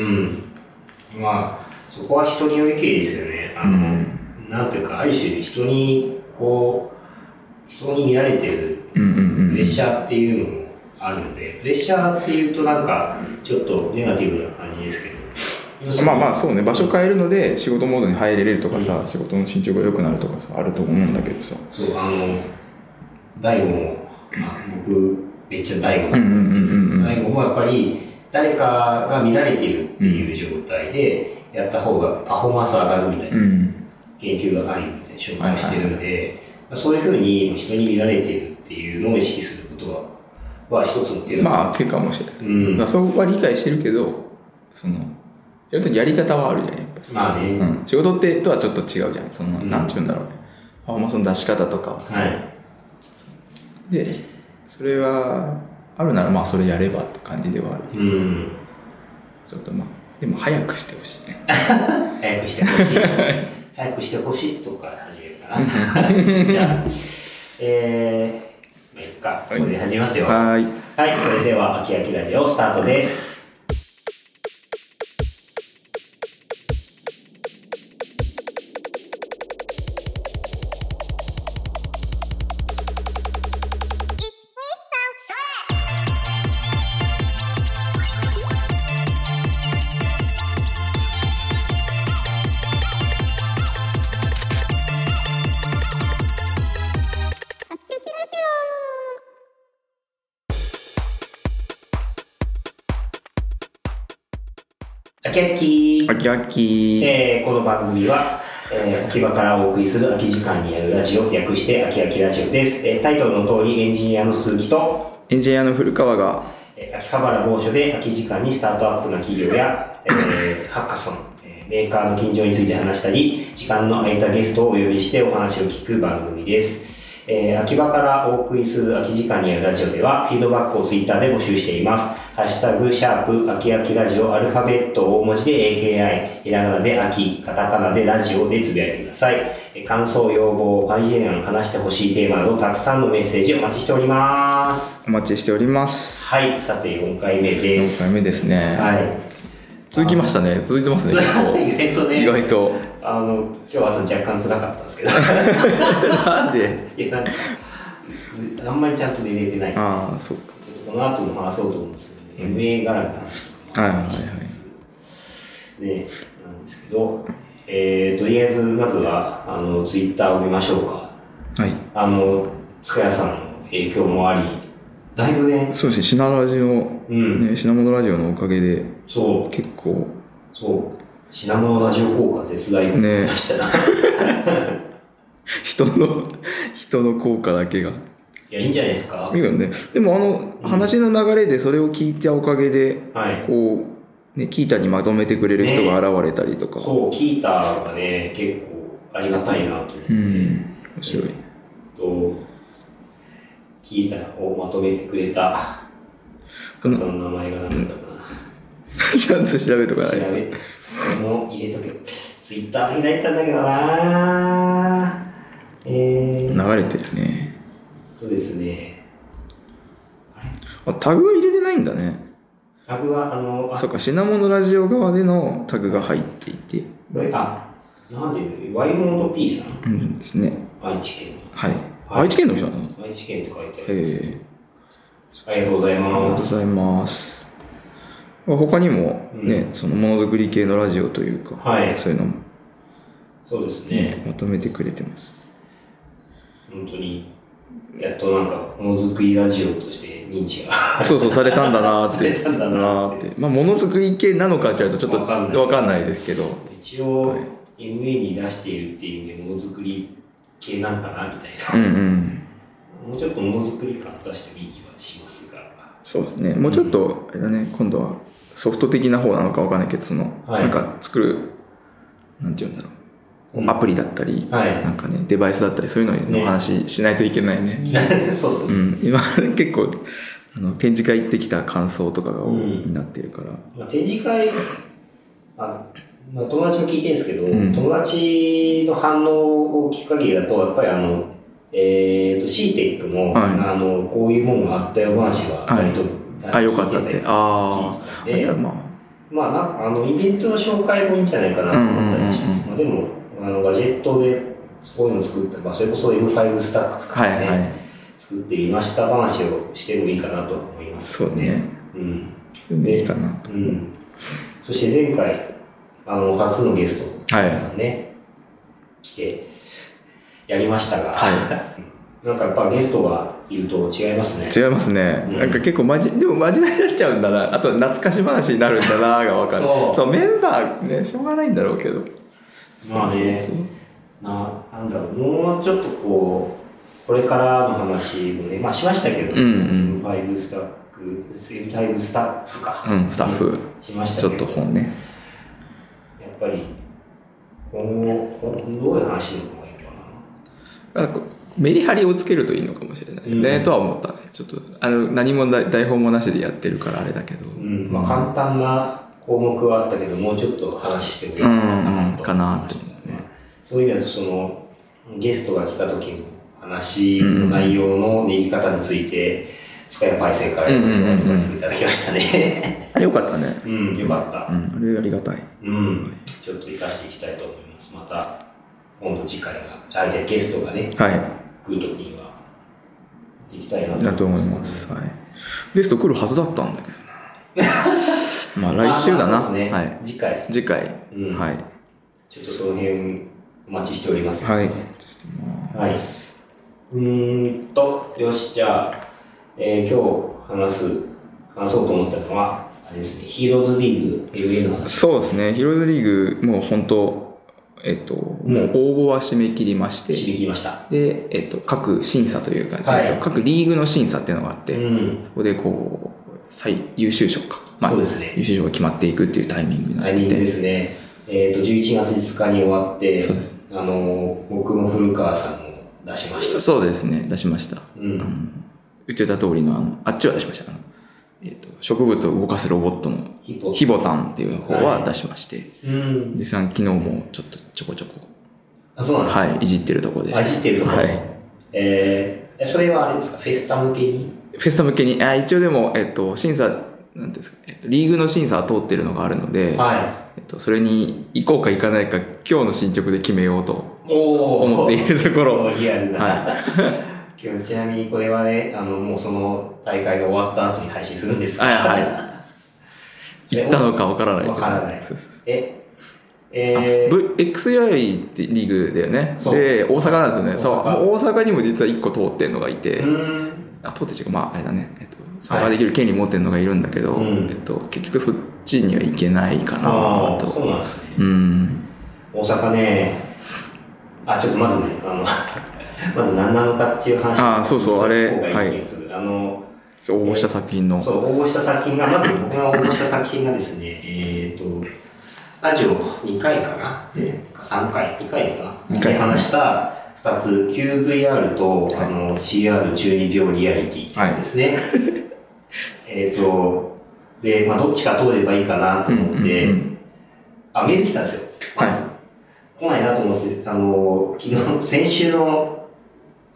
うん。まあ、そこは人によりけりですよね。あの、なんていうか、ある種人に、こう、人に見られてるうんうんうんプレッシャーっていうのもあるので、プレッシャーっていうとなんか、ちょっとネガティブな感じですけど。まあまあそうね。場所変えるので仕事モードに入れれるとかさ、仕事の進捗が良くなるとかさあると思うんだけどさ。そう、あの、大悟も、まあ、僕、めっちゃ大悟だと思ってるんですけど、大悟もやっぱり、誰かが見られてるっていう状態で、やった方がパフォーマンス上がるみたいなうん。研究があるみたいな紹介をしてるんで、まあそういうふうに人に見られてるっていうのを意識することは、は一つの手だまあ手かもしれない、うん。まあ、そこは理解してるけどそのやるとやり方はあるじゃんやっぱ。さまあね。うん、仕事ってとはちょっと違うじゃん。その、うん。なんて言うんだろうね。パフォーマンスの出し方とかはい。でそれはあるならまあそれやればって感じではあるうん。ちょっとまあでも早くしてほしいね 早くしてほしい。早くしてほしいってとこから始めるかな。じゃあ、えー、まあいいか。これで始めますよ。ははーいい、それでは、あきあきラジオスタートです。あきあきあきあきえーこの番組は、えー秋葉からお送りする空き時間にあるラジオ、略して秋秋ラジオです。えータイトルの通りエンジニアの鈴木と、エンジニアの古川がえー秋葉原某所で空き時間にスタートアップな企業や、えーハッカソン、えーメーカーの近所について話したり、時間の空いたゲストをお呼びしてお話を聞く番組です。えー秋葉からお送りする空き時間にあるラジオでは、フィードバックをツイッターで募集しています。ハッシュタグ、シャープ、秋秋ラジオ、アルファベットを文字で AKI、ひらがなで秋、カタカナでラジオでつぶやいてください。えー感想、要望、会議案、話してほしいテーマなど、たくさんのメッセージお待ちしております。お待ちしておりますはい、さて4回目で4す。回目ですね、はい。続きましたね続いてますね 意外とね意外とあの、今日は朝若干辛かったんですけど。なんで？いや、なんかあんまりちゃんと寝れてない。ちょああそっか。っとこの後も話そうと思うんですけど、ね、MA 絡みの話とかもあったりしつつ、ね、なんですけど、えー、とりあえず、まずは、あの、ツイッターを見ましょうか。はい。あの、塚谷さんの影響もあり、だいぶね、そうですね。品ラジオ、うん、ね、品物ラジオのおかげでそう、結構そう、品物ラジオ効果絶大ね。人の人の効果だけが。いや、いいんじゃないですか。いいよね。でもあの話の流れでそれを聞いたおかげではい。こうねキータにまとめてくれる人が現れたりとか、そう、キータがね、結構ありがたいなと思って、うん。面白い。と、キータをまとめてくれた。方の名前が何だったかな。ちゃんと調べとかない調べ、もう入れ？とけ。ツイッター開いたんだけどなえー、流れてるね。そうですね。あタグは入れてないんだね。タグは、あの、あそうか品物ラジオ側でのタグが入っていて。あ、なんていうの？ワイモード P さん？うんですね。愛知県。の。はい、はい愛知県の人なの？愛知県って書いてあへる。え。ありがとうございありがとうます。ございます他にもね、そのものづくり系のラジオというか、はいそういうのも、そうですねね。まとめてくれてます本当に、やっとなんか、ものづくりラジオとして認知が。そうそうされたんだなーって されたんだなーってまあものづくり系なのかって言われるとちょっとわかんないですけど一応、MA に出しているっていう意味でものづくり系なんかなみたいな。うんうんもうちょっとものづくり感出してもいい気はしますが。そうですねもうちょっとあれだね今度はソフト的な方なのかわかんないけどその、はい。なんか作るなんて言うんだろう、うん。アプリだったり、はい。なんかねデバイスだったりそういうのの話しないといけないね。そうそう。う。ん。今結構あの展示会行ってきた感想とかが多いうん。になってるから、まあ、展示会、あまあ、友達も聞いてるんですけど、ん。友達の反応を聞く限りだと、やっぱりあの、えっ、と、CTEC の、はい。あの、こういうもんがあったよ話は、割と、あよかったって。ああ聞いやまあまああのイベントの紹介もいいんじゃないかなと思ったりします、うんまあ、でもあのガジェットでこういうの作った、まあ、それこそ M5 スタック使ってね、はいはい。作ってみました話をしてもいいかなと思います。そうね。うん。うんいいかな。うん、そして前回あの初のゲストはい。さんね、来てやりましたが、は なんかやっぱゲストがいると違いますね違いますね。うんなんか結構まじ、でも真面目になっちゃうんだな。あと懐かし話になるんだながわかる。そうメンバーね、しょうがないんだろうけど。まあねななんだろうもうちょっとこうこれからの話もねまあしましたけど、うんうん5スタック M5 スタッフか、そううん、スタッフ、しましちょっと本ね。やっぱり今後どういう話の方がいいかななんかメリハリをつけるといいのかもしれないね、うんとは思ったね。ちょっと、あの、何も台台本もなしでやってるからあれだけど。うんまあ、簡単な項目はあったけどもうちょっと話してもいいかなと思ってねそういう意味だとそのゲストが来た時の話の内容の練り方について塚谷パイセンからいろいろアドバイスいただきましたねあれよかったね。うんよかったうん、あれありがたい。うんちょっと活かしていきたいと思いますまた今度次回があじゃあゲストがねはい。来る時には行きたいなだと思います。はい。ゲスト来るはずだったんだけどな。まあ来週だな。まあねはい。次回次回。うんはい。ちょっとその辺お待ちしておりますはい。はい。うーんと、よし、じゃあ、えー今日話す、話そうと思ったのは、あれですね、ヒーローズリーグ LA の話。そうですね。ヒローズリーグ、もう本当、えっと、もう応募は締め切りまして、知りきりました。で、えっと、各審査というか、はいえっと、各リーグの審査っていうのがあって、うん。そこでこう、最優秀賞か。そうですね優秀賞が決まっていくっていうタイミングになってて。ですね。えっ、と、11月5日に終わってあの、僕も古川さんも出しました。そうですね。出しました。うんあの言ってた通りの、あの、あっちは出しました。えっと、植物を動かすロボットのヒボタンっていう方は出しまして、うん。実際に昨日もちょっとちょこちょこ、あ、そうなんですか？はい、いじってるところです。あ、知ってるところ。はい。えー、それはあれですか、フェスタ向けに？フェスタ向けに、あ一応でも、えっと、審査、なんですか、えっと、リーグの審査は通ってるのがあるので、はえっと、それに行こうか行かないか、今日の進捗で決めようと思っているところ。リアルな。は今日 ちなみにこれはね、あの、もうその大会が終わった後に配信するんですはいは 行ったのかわからないわからない。そうそうそえ、えー、XI ってリーグだよね。で、大阪なんですよね。そう。大阪にも実は1個通ってんのがいて。あ、通って違う、まあ、あれだね。えっと、参加できる権利持ってるのがいるんだけど、うんえっと、結局そっちには行けないかなと。そうなんですね。うん。大阪ね、あ、ちょっとまずね、あの、まず何なのかっていう話をあーそうそうあれした方がい。あの、応募した作品の。そう、応募した作品が、まず僕が応募した作品がですね、えっ、と、ラジオ2回かな、ね、3回、2回かな、二回。で話した2つ、QVR と、あの CR12 秒リアリティってやつですね。えっと、で、まあ、どっちか通ればいいかなと思って、あ、メール来たんですよ。まず、来ないなと思って、あの、昨日、先週の、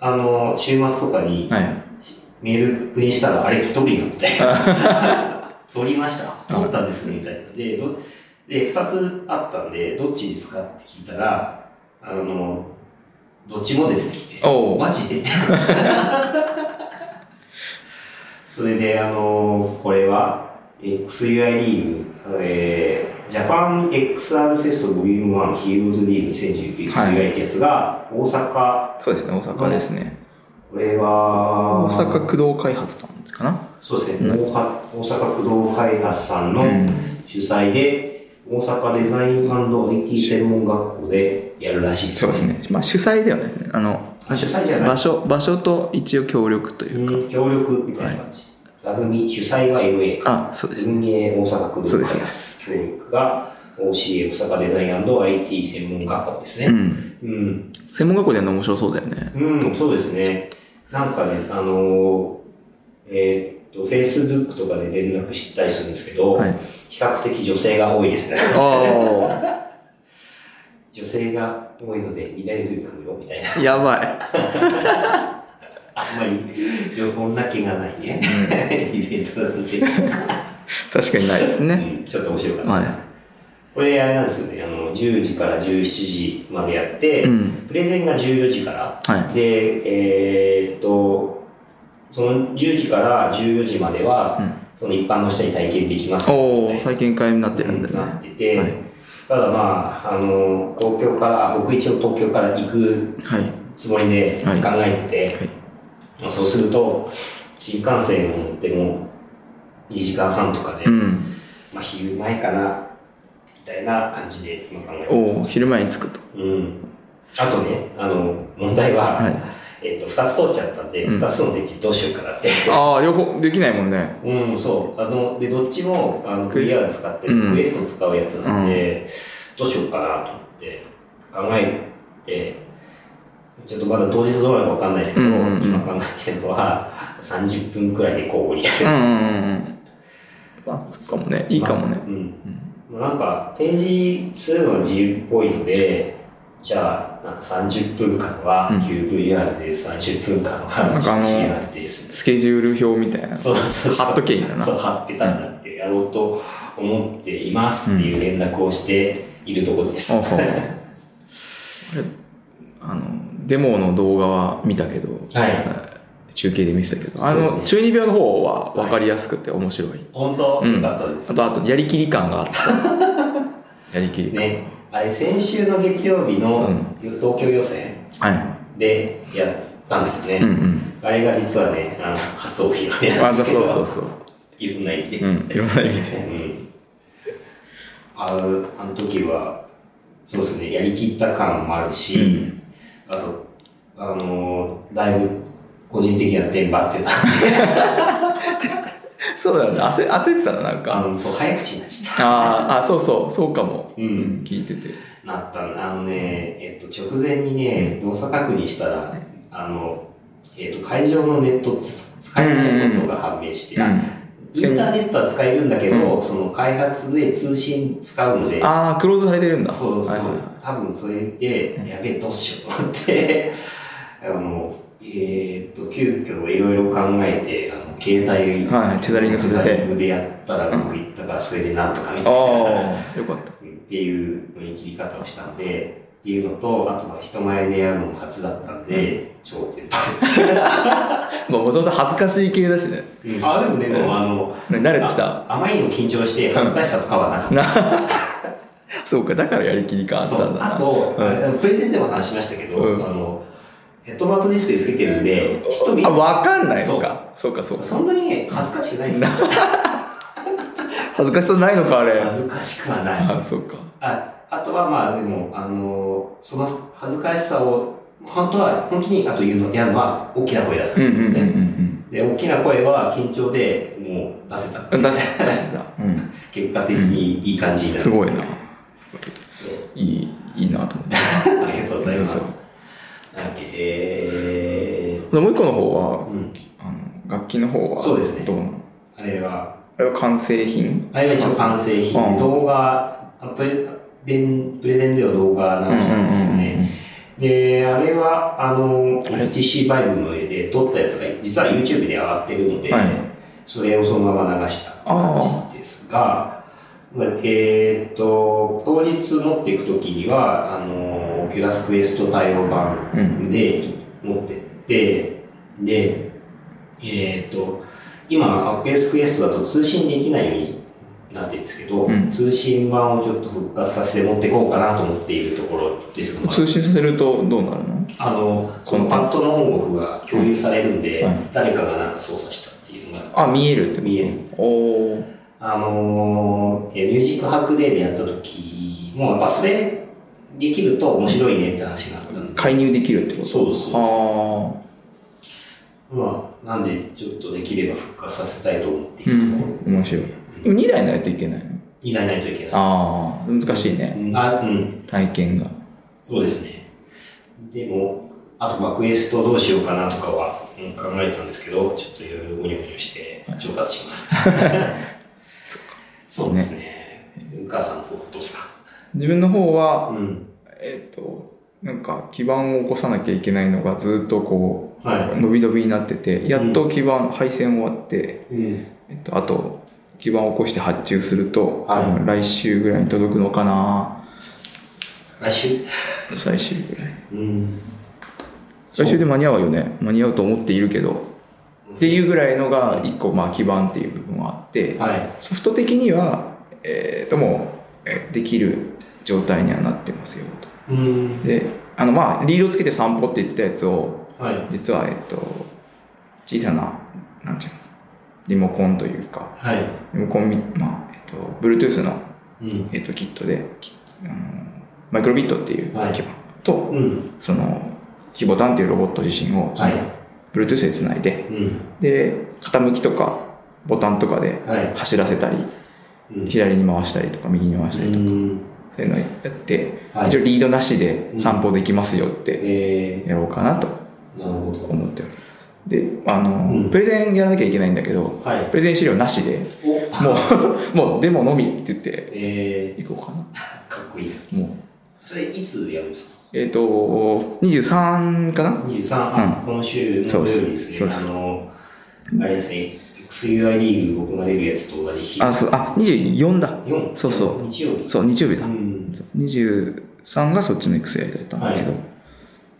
あの、週末とかに、はい。メール確認したら、あれ、来とるよ、みたいな。取りました。取ったんですね、みたいな。で、どで、二つあったんで、どっちですかって聞いたら、あの、どっちもですって来て、おうマジでって。それで、あの、これは、XUI リーグ、えー、ジャパン XR フェストボリューム1ヒーローズリーグ2019はいてやつが、大阪、そうですね、大阪ですね。これは、大阪駆動開発さんですかな？そうですね、大阪大阪駆動開発さんのうん主催で、大阪デザイン &IT 専門学校でやるらしいですそうですね。まあ主催ではないですね。あの、あ主催じゃない場所、場所と一応協力というか。うん協力みたいな感じ。座組主催は MA か。あ、そうですね。運営大阪駆動そうです開発協力が OCA 大阪デザイン &IT 専門学校ですね。うん。うん。専門学校でやるの面白そうだよね。うん、そうですね。なんかね、あのー、えーっと、Facebook とかで連絡したりするんですけど、はい比較的女性が多いですね。あ 女性が多いので、乱れるかもよ、みたいな。あ、やばい。あんまり情報な気がないね。イベントなので。確かにないですね。うん、ちょっと面白かった。はい。これあれなんですよね、あの、10時から17時までやって、うんプレゼンが14時から、はいで、えーっと、その10時から14時までは、うんその一般の人に体験できますよお体験会になってるんだなね。ってて、はいただまあ、あの、東京から、僕一応東京から行くはい。つもりで考はいえてて、はいまあそうすると、新幹線を乗っても2時間半とかで、うん。まあ昼前かな、みたいな感じで今考えておお昼前に着くと。うん。あとね、あの、問題は、はいえっと、二つ取っちゃったんで、うん二つの電池どうしようかなって。ああ、両方できないもんね。うん、そう。あの、で、どっちも、あの、VR 使って、うんクエスト使うやつなんで、どうしようかなと思って、考えて、ちょっとまだ当日どうなるかわかんないですけど、うんうんうん今考えてるのは、30分くらいで交互にやるうんうんうんうん。まあ、そっかもね。いいかもね。うん。まあなんか、展示するのは自由っぽいので、じゃあ、なんか30分間は QVR です、30分間は GR です。スケジュール表みたいな。そうそうそう。貼っとけいいんだな。そう、貼ってたんだってやろうと思っていますっていう連絡をしているところです。うあれあのデモの動画は見たけど、はい。中継で見てたけどあの、中二病の方は分かりやすくて面白い、本当、うん。よかったです。あ。とあとやりきり感があった。やりきり感、ね、あれ先週の月曜日の東京予選？はい。でやったんですよね。うんうん。あれが実はね、あの初お披露目なんあですけど、そうそうそう。いろんな意味で。うんいろんな意味で。うん。あのあの時は、そうですね、やりきった感もあるし、うんあと、あのーだいぶ個人的にはテンパってた。そうだよね。焦焦ってたのなんあかの、そう、早口になっちゃっあーあそうそうそうかも、うん。聞いてて。た。なった。あのね、えっと、直前にね、動作確認したら、あの、えっと、会場のネットつ使えないことが判明して、あうんインターネットは使えるんだけど、その開発で通信使うので、ああクローズされてるんだ。そうそう、はいはい。はい多分それで、やべえ、どうしようと思って、あの、えーっと、急遽いろいろ考えて、あの、携帯、はいテザリングさせて。テザリングでやったらうまくいったから、それでなんとかみあたいな、あよかった。っていう乗り切り方をしたので、っていうのと、あとは人前でやるのも初だったんで、超テンパまあもともと恥ずかしい系だしね。る。あ、でもでも、あの、ね慣れてきた。ああまりにも緊張して恥ずかしさとかはなかった。な そうかだからやりきり感あったんだな。あと、うん。あのプレゼンでも話しましたけど、うん。あのヘッドマウントディスプレイつけてるんで人見あ分かんないそうのか。そう。かそうか。そんなにね恥ずかしくないですよ。恥ずかしさないのかあれ。恥ずかしくはない。あそうか。ああとはまあでもあのその恥ずかしさを本当は本当にあと言うのやるのは大きな声出すうんですね、うんで大きな声は緊張でもう出せた。うん。出せ出せた。うん。結果的にいい感じになる。すごいな。い。いいいなと思って。ありがとうございます。なんえー、もう一個の方はうん。あの楽器の方はそうですね。どうなの？あれは。あれは完成品？あれが一応完成品動画、あプレゼンプレゼンでは動画流したんですよね。で、あれは、あの、HTC Vive の上で撮ったやつが、実は YouTube で上がってるので、はい。それをそのまま流した感じですが、まあえーっと、当日持っていくときには、あの、Oculus Quest 対応版で持ってって、で、えーっと、今、Oculus Quest だと通信できないようになってるんですけど、うん。通信版をちょっと復活させて持っていこうかなと思っているところです。が、通信させるとどうなるの？あの、このパッドのオンオフが共有されるんで、うん。誰かがなんか操作したっていうのが、あ見えるって見える。おおあのミュージックハックデーでやった時も、やっぱそれできると面白いねって話があったんで、介入できるってこと？そうそうあまあ、なんでちょっとできれば復活させたいと思っているところん。面白い2台ないといけないの？以外ないといけない。ああ難しいねうんあ、うん。体験がそうですね。でも、あと、まあ、クエストどうしようかなとかは、うん考えたんですけど、ちょっといろいろゴニョゴニョして調達します。そうですね。お母さんの方どうですか？自分の方はうん。えっ、となんか基盤を起こさなきゃいけないのがずっとこう、はい伸び伸びになっててやっと基盤配線終わって、うん。えっと、あと基盤を起こして発注すると、はい。多分来週ぐらいに届くのかな。来週？最終ぐらい。うん。来週で間に合うよね。間に合うと思っているけど。っていうぐらいのが1個まあ基盤っていう部分はあって、はい。ソフト的には、えーともうえーできる状態にはなってますよと。うん。であのまあリードつけて散歩って言ってたやつをはい。実はえっと小さななんていうの？リモコンというかはい。リモコンみまあえっと Bluetooth の、うん。えっと、キットできあのマイクロビットっていうはい基板と、うん。そのヒボタンっていうロボット自身を、はい。Bluetooth でつないでうん。で傾きとかボタンとかではい走らせたり、うん。左に回したりとか右に回したりとか、うん。そういうのやって、はい一応リードなしで散歩できますよってえやろうかなと。思っておりますであの、うん。プレゼンやらなきゃいけないんだけどはい。プレゼン資料なしでお。もう もうデモのみって言ってえいこうかな。ー、かっこいい。もう。それいつやるんですかえっ、と23かな ?23、あ、この週の土曜日ですね。あの、あれですね、XUI リーグ僕が出るやつと同じ日。あそう。あ24だ。4そうそう。日曜日。そう日曜日だ、うん。そう。23がそっちの XI だったんだけど、はい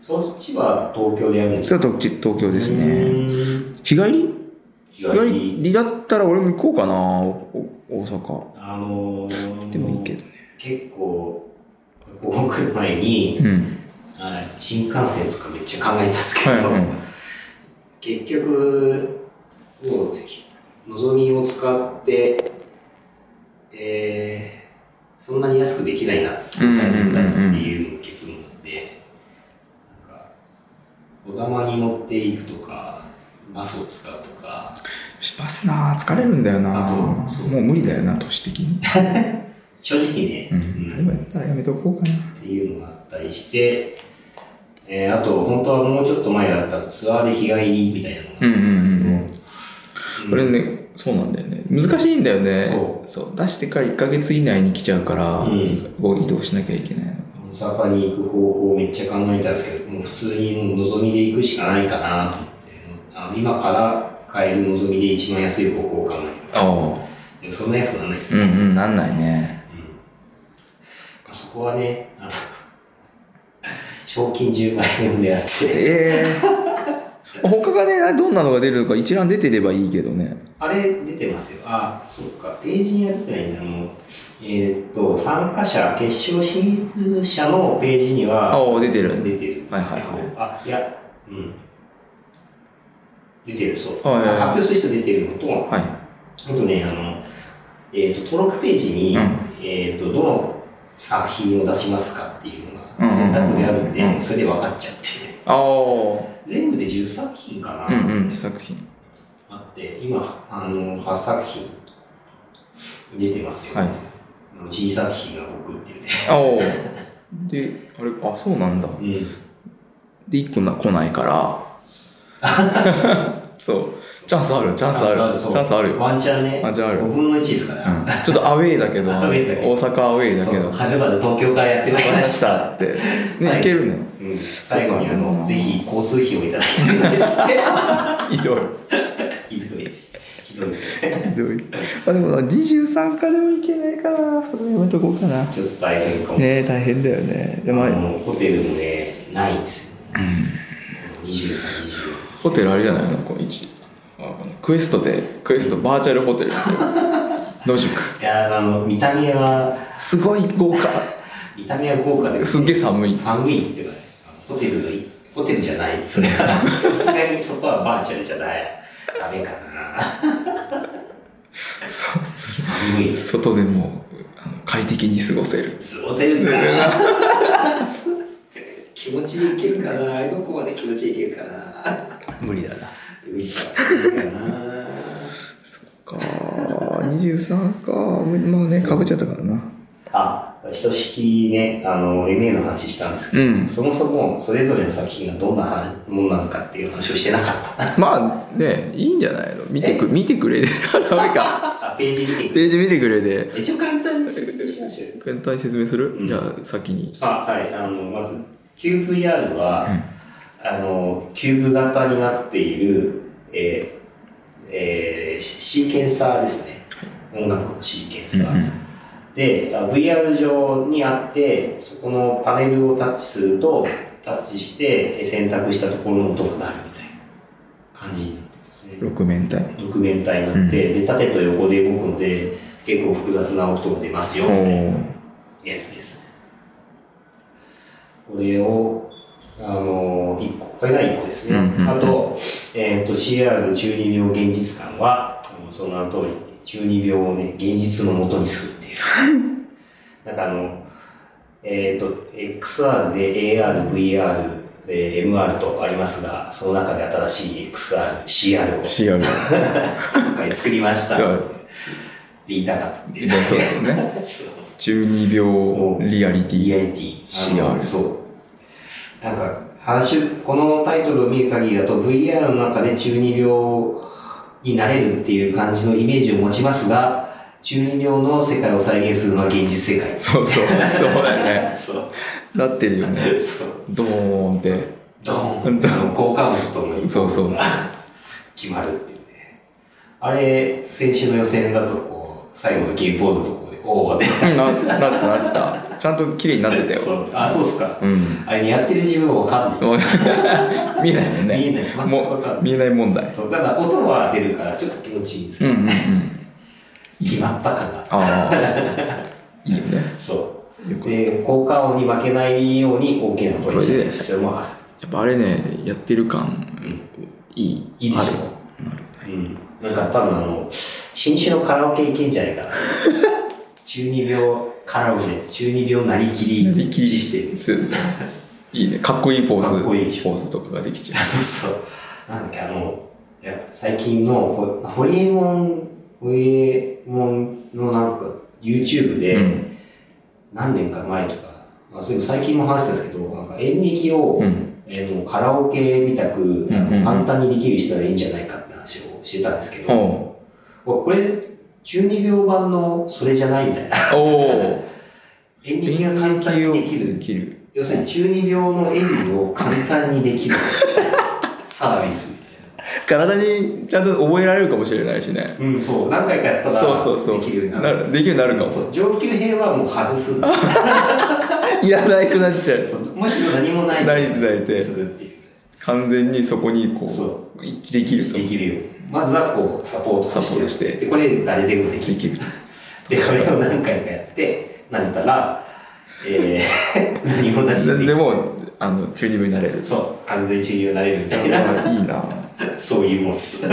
そっちは東京でやるんですか？東東京ですね。うん。日帰り？日帰り。りだったら俺も行こうかなお大阪。あのー、でもいいけどね。結構、ここ来る前に、うん。はい新幹線とかめっちゃ考えたんですけど、はいはい。結局、もう、のぞみを使って、えー、そんなに安くできないな、みたいなっていう結論小玉に乗っていくとか、バスを使うとか、バスな疲れるんだよなうもう無理だよな年的に正直ね、うんうんあれもやったらやめとこうかなっていうのがあったりして、えーあと、本当はもうちょっと前だったらツアーで日帰りみたいなのがあったんですけど、うんこれねそうなんだよね難しいんだよねそう出してから1ヶ月以内に来ちゃうから、うん移動しなきゃいけないの大阪に行く方法をめっちゃ考えたんですけど、もう普通にもうのぞみで行くしかないかなと思って、あの今から買えるのぞみで一番安い方法を考えてます。あでもそんな安くならないですうんね。うんなんないねうんそこはね、あの、賞金10万円を狙って、ええ他がねどんなのが出るのか一覧出てればいいけどねあれ出てますよ。あ、そっか。ページには出てないんだ。あの、えーっと、参加者、決勝進出者のページには、ああ出てる。出てるはいはいはい。あ、いや、うん。出てる、そう。はいはいはい。発表する人出てるのと、はい。あとね、あの、えーっと、登録ページに、うん。えーっと、どの作品を出しますかっていうのうんが選択であるんで、それで分かっちゃって、ああ全部で10作品かな。うんうん作品。あって今あの8作品出てますよ、はいのうち2作品が僕っていうね。ああであれあそうなんだ。うん。で1個な来ないから。そう。チャンスあるチャンスある。チャンスあるよ、ワンチャンね。ワンチャンある5分の1ですから、うん、ちょっとアウェーだけど 大阪アウェーだけど。そうはるばる東京からやってまいりまたたってねはい。いけるね。うん、最後にあのぜひ交通費をいただきたいのです。っ てひどいどいあでもな23かでもいけないかなそれやめとこうかな。ちょっと大変かも、ねえ大変だよね。でもあのホテルもねないんですよ、うん、2320ホテルあれじゃないの？このクエストでクエストバーチャルホテルですよ。野宿。いやあの見た目はすごい豪華。見た目は豪華ですっげえ寒い。寒いってかね。ホテルのい。ホテルじゃない。それはさすがにそこはバーチャルじゃない。ダメかな寒い外でも快適に過ごせる。過ごせるかな。気持ちでいけるかな。どこまで気持ちでいけるかな。無理だな。無理か無理かなか23かまあねかぶっちゃったからなあ、ひとしきね、あの、MA の話したんですけど、うん。そもそもそれぞれの作品がどんな話ものなのかっていう話をしてなかった。まあねいいんじゃないの？見てく見てくれでダメか。あ、ページ見てくページ見てくれでれ。一応簡単に説明しましょうよ。簡単に説明する、うん。じゃあ先に。あ、はい、あの、まず、QVR は、あの、キューブ型になっている、えーえーシシーケンサーですね。音楽のシーケンサー。うんうんで、あ VR 上にあって、そこのパネルをタッチすると、タッチしてえ選択したところの音が鳴るみたいな感じになってますね。六面体六面体になって、で、縦と横で動くので、結構複雑な音が出ますよ、みたいなおやつですね。これを、あの、1個。これが1個ですね。うんうんうんあと、えっ、と、CR 中二病現実感は、その名の通り、中二病をね、現実のもとにする。なんかあの、えっ、と、XR で AR、VR、えー MR とありますが、その中で新しい XR、CR を CR 今回作りました。って言いたかったっていう。ねそうですよね そう中二病リアリティリアリティ。CR そう。なんか、話、このタイトルを見る限りだと VR の中で中二病になれるっていう感じのイメージを持ちますが、中二病の世界を再現するのは現実世界。そうそう。そうだよね。そう。なってるよね。そう。ドーンって。ドーン。ってあの効果音とともにそうそうそう。決まるっていうね。あれ、先週の予選だとこう、最後のゲームポーズのところで、おーって。ななってたなってた。ちゃんと綺麗になってたよ。あ、そうっすか。うん。あれやってる自分はわかんないです。見えないもんね。見えない。もう見えない問題。そう、ただ音は出るからちょっと気持ちいいんですよ。うんうんうん決まったかな。ああいいよね。そう。で、効果音に負けないように大きな声にする必要もある。やっぱあれねやってる感いい。いいでしょ。ある。うん。なんか多分あの、新種のカラオケいけんじゃないかな。中二病カラオケじゃなくて中二病なりきりシステム。すいいね。かっこいいポーズ。かっこいいポーズとかができちゃあ そうそう。なんだっけ、あの、いや最近のホ、ホリエモン、ホリエモンのなんか、YouTube で、うん。何年か前とか、まあ、そういう最近も話したんですけど、なんか演劇を、うん。えーのカラオケみたく、簡単にできる人がいいんじゃないかって話をしてたんですけう。ど、これ、中二病版のそれじゃないみたいな。演劇が簡単にできる。で。きる。要するに中二病の演技を簡単にできる。サービス。みたいな。体にちゃんと覚えられるかもしれないしね。うん、そう。何回かやったら、そうそうそう。できるようになる。できるようになるかも。そう。上級編はもう外す。いらなくなっちゃう。むしろ何もないないないでするっていう。完全にそこにこそう。一致できると。できるよ。まずはこう、サポートさせサポートして。で、これ誰でもできる。できるで、これを何回かやって、慣れたら、えー、何もなしでもあの中二病になれる。そう、完全に中二病になれるみたいな、あいいな そういうもんっす。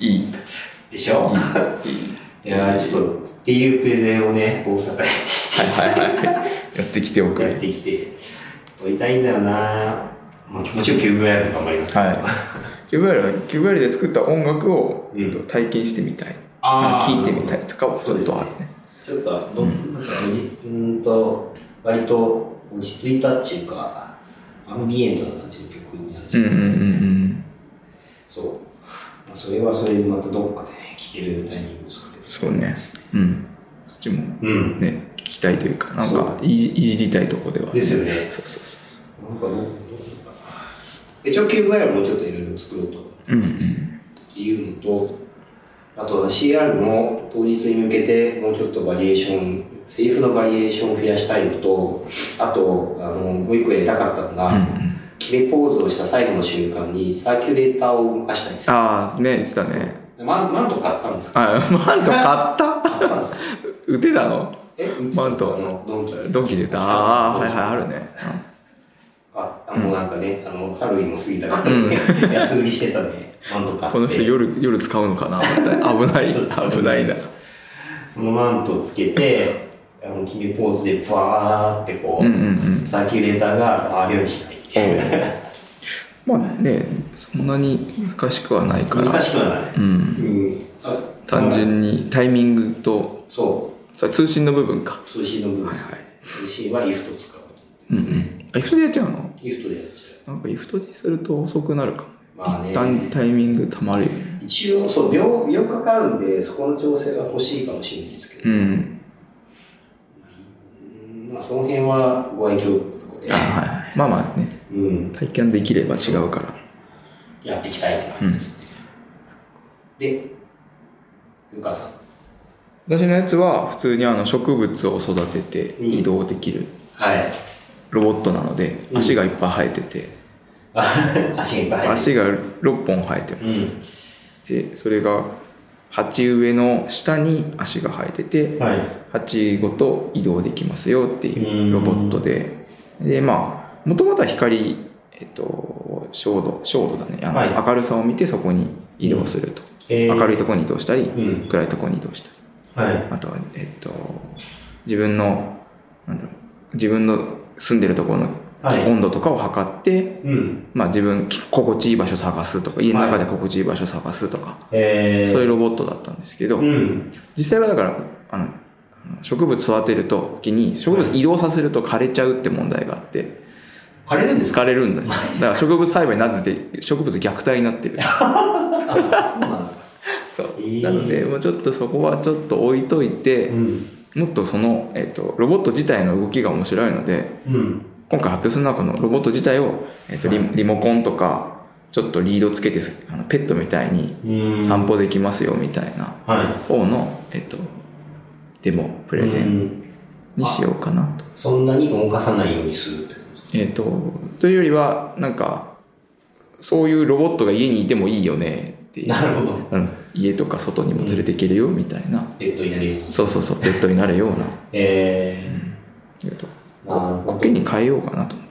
いい。でしょ？いい。いやーちょっと、っていうプレゼンをね、大阪やってきて、はいはいはい。やってきておくやってきて、撮りたいんだよな。まあ、もちろんキューブやるの頑張りますけど。はい。キューブワイルキューブワイルで作った音楽を、うん。体験してみたい。あー聴いてみたいとかはちょっとあるね。ちょっと、どなんか、うーんと、割と落ち着いたっていうか、アンビエントな感じですよ、うんうんうん。そう。まあ、それはそれでまたどっかでね、聴けるタイミングですかね。そうね。うん。そっちもうん。ね聞きたいというかなんそかいじいじりたいとこではですよね。そうそうそうなんかどう。一応、キューブはもうちょっといろいろ作ろうと。思ってうんうん。っていうのと、あと CR の当日に向けてもうちょっとバリエーション、セリフのバリエーションを増やしたいのと、あと、あの、もう一個やりたかったのが、決めポーズをした最後の瞬間にサーキュレーターを動かしたいんですよ。ああね言ってたね。マンマント買ったんですか？あマント買った？買ったんですよ。売ってたの？え、マント。ドンキドンキで売った。ああはいはいあるね。ああもうなんかね、あの、ハロウィンも過ぎたからね、安売りしてたね、マント買って。この人夜夜使うのかな？危ない。危ないな。そのマントをつけて、あの、決めポーズで、ふわーってこう、サーキュレーターが回るようにした。い。まあねそんなに難しくはないから。難しくはない。うん。単純にタイミングとそさ通信の部分か。う。通信の部分。はい通信は IF と使う。うんうん。あイフトでやっちゃうの？IF でやっちゃなんかイフトですると遅くなるかも。まあね。一旦タイミングたまるよね。う。一応、そう、秒、秒かかるんで、そこの調整が欲しいかもしれないですけど、うん。うんまあ、その辺はご愛嬌とで。あ、はい。まあまあねうん、体験できれば違うからやっていきたいって感じですね。で、ゆかさん。私のやつは普通にあの植物を育てて移動できるはい。ロボットなので、うん足がいっぱい生えてて、あ 足がいっぱい入って足が6本生えてる。ます、でそれが鉢植えの下に足が生えてて、うん。はい。鉢ごと移動できますよっていうロボットで、でまあもともとは光えっと照度照度だね。あの、はい。明るさを見てそこに移動すると、えー。明るいところに移動したり、うん。暗いところに移動したり。はい。あとはえっと自分のなんだろう自分の住んでるところのはい。温度とかを測って、うん。まあ自分き心地いい場所探すとか家の中で心地いい場所探すとか、えー。そういうロボットだったんですけど、うん。実際はだからあの植物育てる時に植物移動させると枯れちゃうって問題があって枯れるんですか疲れるんですだから植物栽培になってて植物虐待になってるあそうなんですか。そうえーなのでもうちょっとそこはちょっと置いといて、うん。もっとその、えっとロボット自体の動きが面白いのでうん。今回発表するのはこのロボット自体を、えっとリリモコンとかちょっとリードつけてあのペットみたいにうん。散歩できますよみたいなはい。方の、えっとデモプレゼンうんにしようかなと。そんなに動かさないようにするえっ、とというよりはなんかそういうロボットが家にいてもいいよねっていう、なるほど。うん、家とか外にも連れていけるよみたいな、ペットになるように。そうそうそうペットになるような、え えー。なるほど。苔に変えようかなと思っ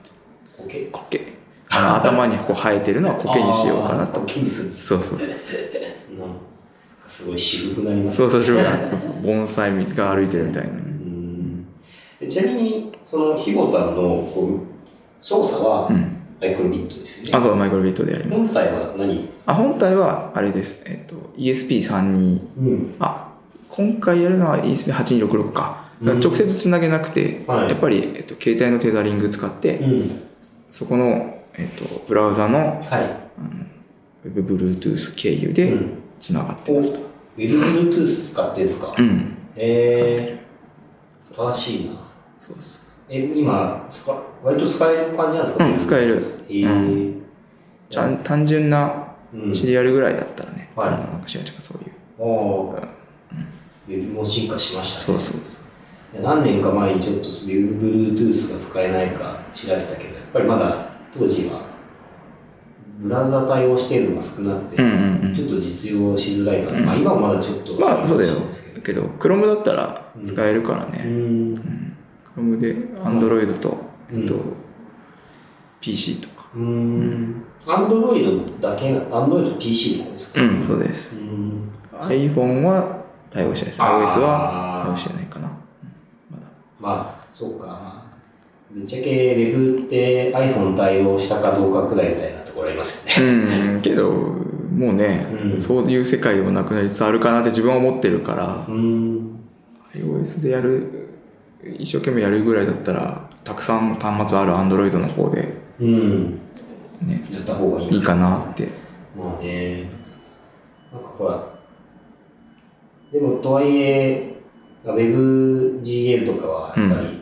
て。コケ？苔あの頭にこう生えてるのは苔にしようかなと。あーコケにするんですそうそうそう。うんすごい渋くなりますそうそうそうそうそう盆栽が歩いてるみたいな。ちなみにそのヒボタンのこう操作はうん。マイクロビットですよね、あそうマイクロビットでやります。本体は何？あ本体はあれです。えっ、と ESP32 うん。あ今回やるのは ESP8266 か。直接つなげなくて、はい。やっぱり、えっと、携帯のテザリング使って、うん。そこの、えっと、ブラウザのはい。Web-Bluetooth 経由でうん。つながっておますと、Web-Bluetooth 使ってんすか？うん。えー、素晴らしいな。そうそえ今使割と使える感じなんですか？うん使える。えー。うん。単純なうん。シリアルぐらいだったらね、はい。あのなんかしらちゃんそういう。おー。ウェブも進化しましたね。そうそうそう。何年か前にちょっと Bluetooth が使えないか調べたけどやっぱりまだ当時はブラウザ対応しているのが少なくて、うんうんうん。ちょっと実用しづらいから、まあ今はまだちょっとまあそうだよ。けど。Chrome だったら使えるからうね、ん Chrome で Android と、うんえっと PC とか。うん。アンドロイドだけアンドロイド PC とかですか？うんそうです。うん。iPhone は対応してないです。iOS は対応してないかな。まだ。まあそうか。まあぶっちゃけ Web って iPhone 対応したかどうかくらいみたいなところありますよね。うんけどもうね、うん。そういう世界でもなくなりつつあるかなって自分は思ってるからうん。iOS でやる一生懸命やるぐらいだったらたくさん端末ある Android の方でうん。ねやった方がいい。いいかなって。まあね、なんかほら、でもとはいえ、WebGL とかはやっぱり、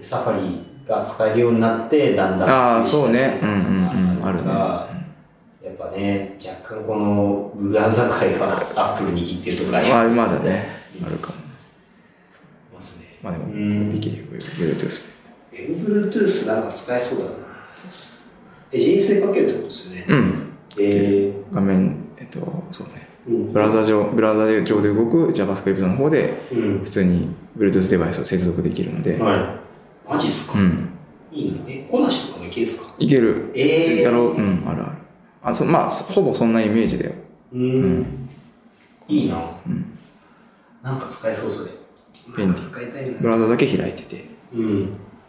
サファリが使えるようになって、だんだんあー普及しだしたそうね。うんうんうん。からやっぱね、若干このブラウザ界がアップル握ってるとかまあまだね。あるかもまあでもうんできるよ Bluetooth で Bluetooth なんか使えそうだな。え、JS でかけるってことですよね。うんえ画面えっとそうねー、うんブラウザ上ブラウザで上で動く JavaScript の方でうん。普通に Bluetooth デバイスを接続できるので、はい。マジっすか、うんいいのね。こなしとかもいけるっすか？いけるええー。やろううんあるあるあそまあほぼそんなイメージだようーん。いいな。なんか使えそうそれ。便利。ブラウザだけ開いててうん。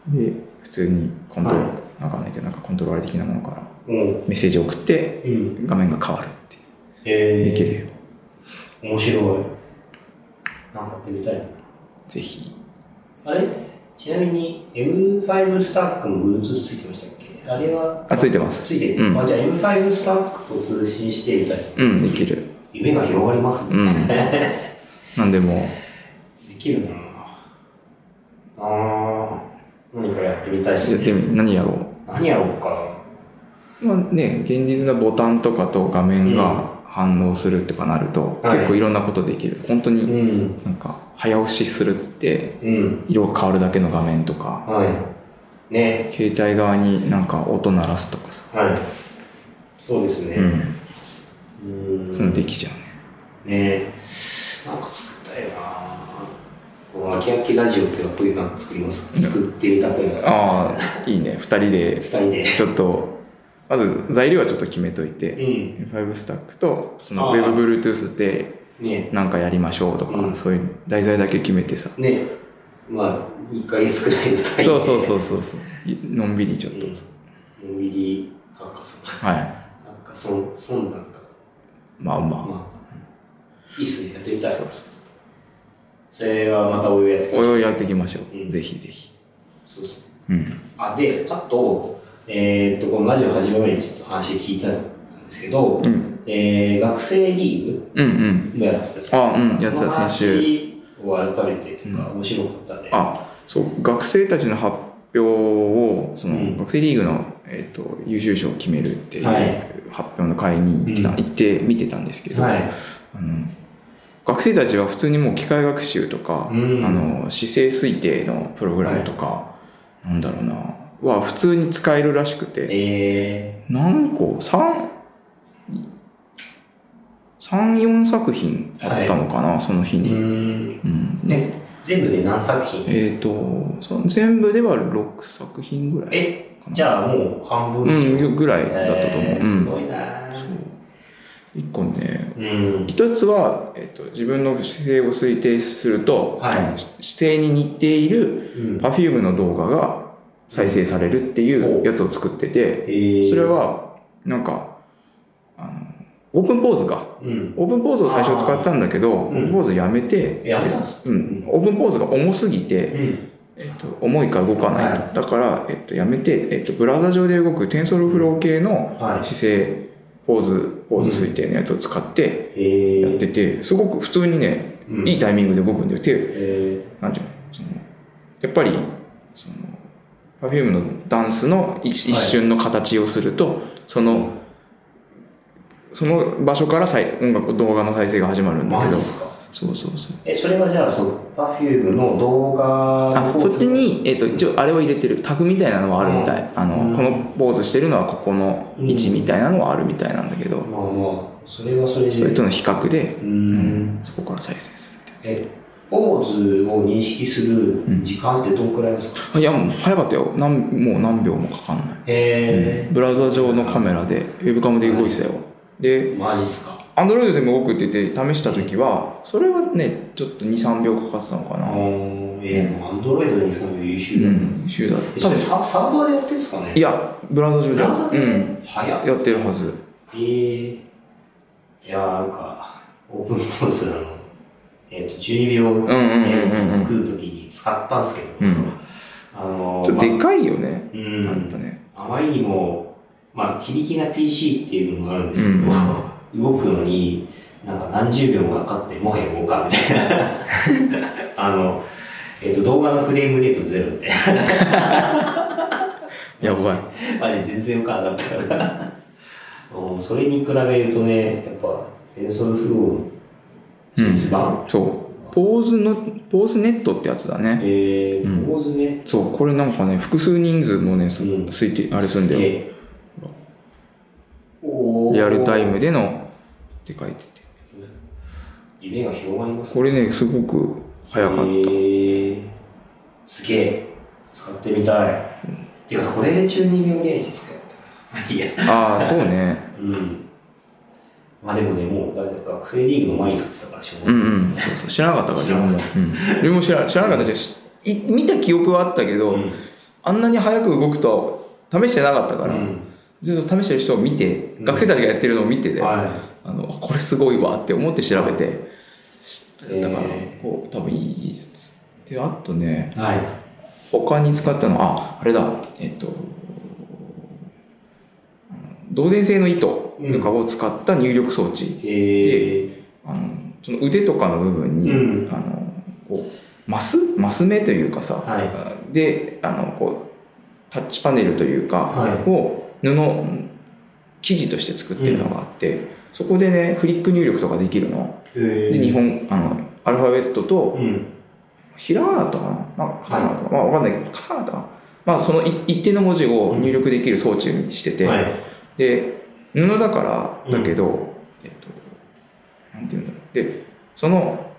で普通にコントロール、はなんかないけどなんかコントローラー的なものからうん。メッセージを送ってうん。画面が変わるってえー、できるよ面白い。なんかやってみたいな。ぜひあれ？ちなみに M5 スタックも Bluetooth ついてましたっけ？あれは？あついてますついてる、うんあじゃあ M5 スタックと通信してみたいな。うんできる夢が広がりますね。うん なんでもできるなああ何かやってみたいっすね。やってみ何やろう何やろうかまあね現実のボタンとかと画面が反応するとかなると、はい結構いろんなことできる本当うにん。なんか早押しするってうん。色が変わるだけの画面とかはい。ね。携帯側になんか音鳴らすとかさ、はい。そうですね。うん、うん。できちゃうねねなんか作ったよなこの「あきあきラジオ」っていうのはこういうなんか作ります。か作ってみたくなああいいね。2人で。二人で。ちょっとまず材料はちょっと決めといて、うん。5スタックとその WebBluetooth でね。なんかやりましょうとか、うん。そういう題材だけ決めてさ。ね。まあ1ヶ月くらいの単位で。そうそうそうそうそう。いのんびりちょっと。つ、のんびりハッカソンはい。ハッカソンソンなんか。まあまあ、まあいいっすね。やってみたい。そうそうそれはまたお湯やってくださいおいおいやっていきましょう、うん。ぜひぜひ。そうですねうん。あであとえーっとこのラジオ始める前にちょっと話聞いたんですけど、うん。えー学生リーグうんうん。のやってたじゃないですか。あうんやってた先週。を改めてというか、面白かったね。あそう学生たちの発表をその、うん。学生リーグの、えー、と優秀賞を決めるっていうはい。発表の会に行ってた、うん。行って見てたんですけど、はい。あの学生たちは普通にもう機械学習とか、うん。あの姿勢推定のプログラムとか、なんだろうな。は普通に使えるらしくて。え何個34作品あったのかな、その日ー、うに。うん。ね、全部で何作品？えっ、とその全部では6作品ぐらいえ、じゃあもう半分うんぐらいだったと思う、えーすうん。ごいな1個ねうん。一つは、えっと自分の姿勢を推定すると、はい。姿勢に似ているうん。Perfume の動画が再生されるっていうやつを作ってて、え。ー、それ、はなんかあのオープンポーズか。うん。オープンポーズを最初使ってたんだけど、ん。オープンポーズやめて、うん、オープンポーズが重すぎて、うん。えっと、重いから動かない。と、はだから、えっと、やめて、えっと、ブラウザ上で動くテンソルフロー系のはい。姿勢、ポーズポーズ推定のやつを使ってえー、やっててすごく普通にね、うん。いいタイミングで動くんだよ。手えなんていうの？そのやっぱりその Perfume のダンスの一一瞬の形をするとそのその場所から再音楽動画の再生が始まるー、んだけど。マジっすか？そうそうそう。え、それはじゃあ、その、Perfume の動画あそっちに、えっと一応あれを入れてるタグみたいなのはあるみたい、うん。あのうん。このポーズしてるのはここの位置みたいなのはあるみたいなんだけど、まあまあ、それはそれで。それとの比較で、うーん。そこから再生するってえ、ポーズを認識する時間ってどんくらいですか、あいやもう早かったよ。なんもう何秒もかかんない、へブラウザ上のカメラでウェブカムで動いてたよ、でマジっすか？アンドロイドでも動くって言って試した時はそれはねちょっと23秒かかってたのかあなーえー、アンドロイドにその優秀だ、うん週だ。えそれササーバーでやってんですかね？いやブラウザ上で。ブラウザで、うん。早っ。やってるはず。えー、いやーなんかオープンポーズあのえっ、と12秒んうんうんうん作る時に使ったんですけど、うん。あのちょっとでかいよね、うん。やっぱね。あまりにも、まあ、非力な PC っていうのもあるんですけど、動くのに、なんか何十秒もかかって、もはや動かんみたいな。あの、えっ、と、動画のフレームレートゼロみたい やばい。な。まで全然動かなかったから。うんそれに比べるとね、やっぱ、テンソルフロー、一番、そう。ポーズのポーズネットってやつだね。えー、ポーズね。そうこれなんかね複数人数もねすうん。推定あれするんだよ。リアルタイムでのって書いてて。夢が広がりますね。これねすごく早かった、えー、すげえ。使ってみたい、てかこれで中二病使ったああそうね。うん。まあでもねもう学生リーグの前に使ってたからしょうがない、うんうん。そうそう。知らなかったから自分も、うん、自分も知ら知らなかった。しい見た記憶はあったけど、うん。あんなに早く動くとは試してなかったから、うん。ずっと試してる人を見て、うん。学生たちがやってるのを見てて、はあのこれすごいわって思って調べて。だからこう多分いい技術。であとねいはい。他に使ったのはああれだ。えっと導電性の糸とかを使った入力装置、えあのその腕とかの部分に、うん。あのこうマス？マス目というかさ、はであのこうタッチパネルというか、はい。を布生地として作ってるのがあって、そこでね、フリック入力とかできるの。へで、日本、あの、アルファベットと、うん。ひらがなだったかな？なんかカタカナだったかな、まあわかんないけど、カタカナだったかなまあ、そのい一定の文字を入力できる装置にしてて、はい。で、布だから、だけど、えっと、なんていうんだろう。で、その、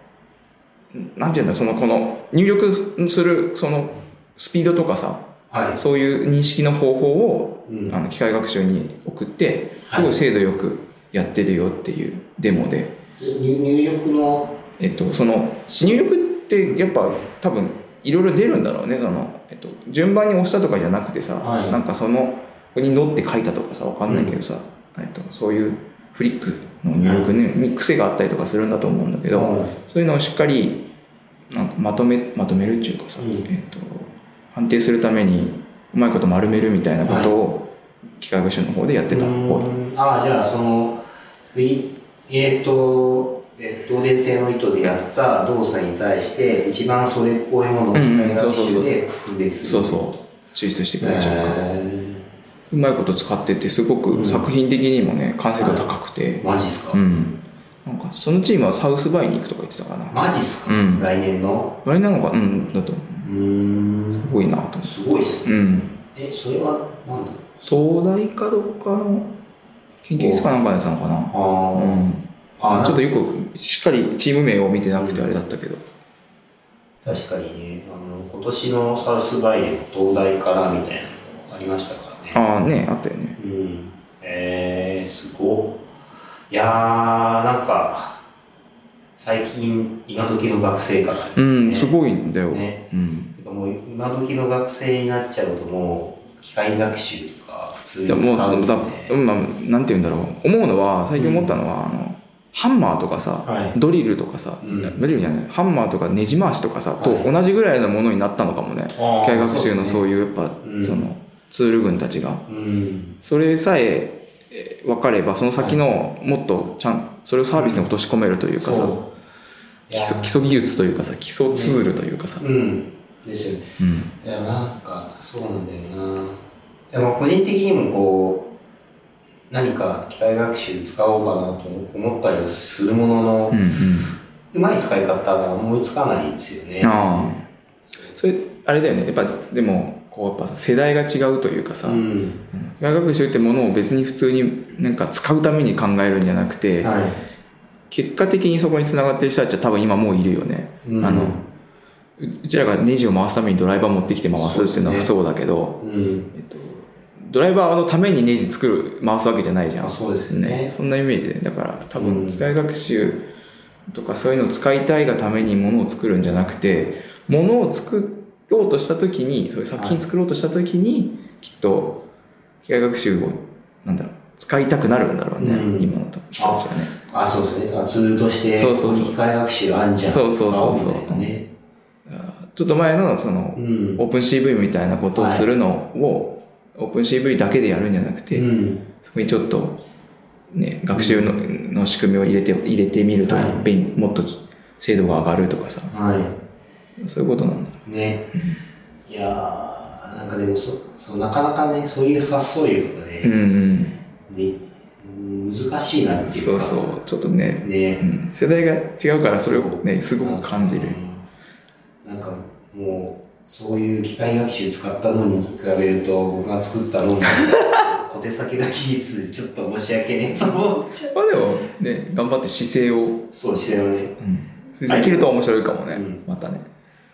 なんていうんだろう、その、この、入力する、その、スピードとかさ、はい。そういう認識の方法を、うんあの機械学習に送って、すはいごい精度よくやってるよっていうデモで、入入力の、えっと、その入力ってやっぱ多分いろいろ出るんだろうね。その、えっと、順番に押したとかじゃなくてさ、はい。なんかそのここに「の」って書いたとかさわかんないけどさ、えっと、そういうフリックの入力に,、に癖があったりとかするんだと思うんだけど、うんそういうのをしっかりなんかまとめまとめるっていうかさ、うん。えっと、判定するためにうまいこと丸めるみたいなことを機械学習の方でやってたっぽい。うん。ああ、じゃあ、その、えっ、と、えー、導電性の糸でやった動作に対して、一番それっぽいものを機械学習で分別する。そうそう抽出してくれちゃうか。ら、へうまいこと使っててすごく作品的にもね完成度高くて。ー、マジっすか、うん。なんかそのチームはサウスバイに行くとか言ってたかな。マジっすか、うん。来年の？あれなのかうんだとうーん。すごいなと思って。すごいっすね。うん。え、それは、なんだ？東大かどっかの研究室かなんかのやつなのかな。あー、うん。あちょっとよくしっかりチーム名を見てなくてあれだったけど。確かにね、あの、今年のサウスバイでも東大からみたいなのありましたからね。ああねあったよね。うん。えー、すごっ。いやー、なんか、最近、今時の学生からですね。うんすごいんだよ、ね。うん。もう今時の学生になっちゃうともう、機械学習とか普通に使うんですだね。うんまあ、なんて言うんだろう。思うのは最近思ったのは、あのハンマーとかさ、はい。ドリルとかさ、うん。ドリルじゃない？ハンマーとかネジ回しとかさ、とはい。同じぐらいのものになったのかもね。機械学習のそういうやっぱうん。そのツール群たちが。うん。それさええ分かればその先のもっとちゃんそれをサービスに落とし込めるというかさ、そう。基礎基礎技術というかさ基礎ツールというかさ、うん。ですよね。うん。いや、なんか、そうなんだよな。いや、まあ、個人的にもこう、何か機械学習使おうかなと思ったりはするものの、うんうんうまい使い方が思いつかないんですよね。ああそれあれだよねやっぱでもこうやっぱさ世代が違うというかさ、うん。機械学習ってものを別に普通になんか使うために考えるんじゃなくて、はい。結果的にそこに繋がってる人たちは多分今もういるよね、うんあのううちらがネジを回すためにドライバー持ってきて回すっていうのはそうだけどうん。えっと、ドライバーのためにネジ作る回すわけじゃないじゃん。あそうですよね。そんなイメージ。でだから多うん。分機械学習とかそういうのを使いたいがためにものを作るんじゃなくてものを作ろうとした時にそういう作品作ろうとした時に、きっと機械学習をなんだろう使いたくなるんだろうね、うん。今の人たちがね。あ、そうですね。ツールとして、そうそうそう。機械学習あんじゃん。そうそうそうそう。ね。ちょっと前のその、うん。オープン CV みたいなことをするのを、オープン CV だけでやるんじゃなくて、うん。そこにちょっと、ね、学習の,、の仕組みを入れて入れてみると、はい便もっと精度が上がるとかさはそういうことなんだい。ね。いやー、なんかでもそ、そうなかなかね、そういう発想力がね、うんうんね難しいなっていうか。そうそうちょっとね、ねう。ん、世代が違うからそれをねすごく感じるうんなんかもうそういう機械学習使ったのに比べると僕が作ったのに 小手先の技術ちょっと申し訳ねえと思っちゃう。まあでもね頑張って姿勢を、そうしてるね。うん、できると面白いかもね、うんまたね。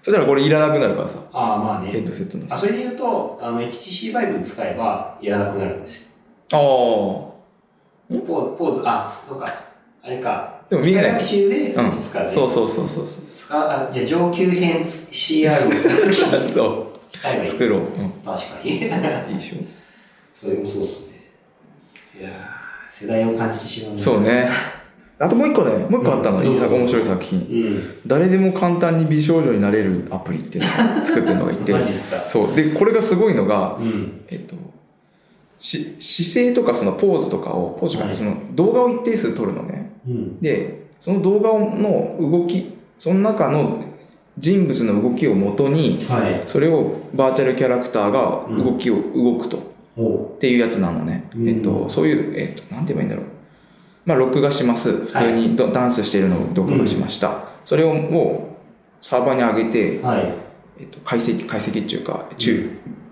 そしたらこれいらなくなるからさ。ああまあね。ヘッドセットの。あそれで言うとあの HTC バイブ使えばいらなくなるんですよ。ああポーポーズあそうかあれか。でも見えない。学習でそっち使う、うん、そうそうそうそうそう。使う。あじゃあ上級編 CR を使うそう。使えばいい。作ろう、うん、確かに。いいでしょ。それもそうっすね。いやー世代を感じてしまう、そう。ね。あともう一個ねもう一個あったの、うん。いい作面白い作品。うん。誰でも簡単に美少女になれるアプリっていうのを 作ってるのがいて。マジっすか。そう。でこれがすごいのが、うん。えっとし姿勢とかそのポーズとかをポーズがはい。その動画を一定数撮るのねうん。でその動画の動きその中の人物の動きをもとにはい。それをバーチャルキャラクターが動きを動くと、おっていうやつなのね、うん。えっとそういうえっとなんて言えばいいんだろう。まあ、録画します。普通にドダンスしてるのを録画しました、それをもうサーバーに上げて、はい。えっと、解析解析っていうか、中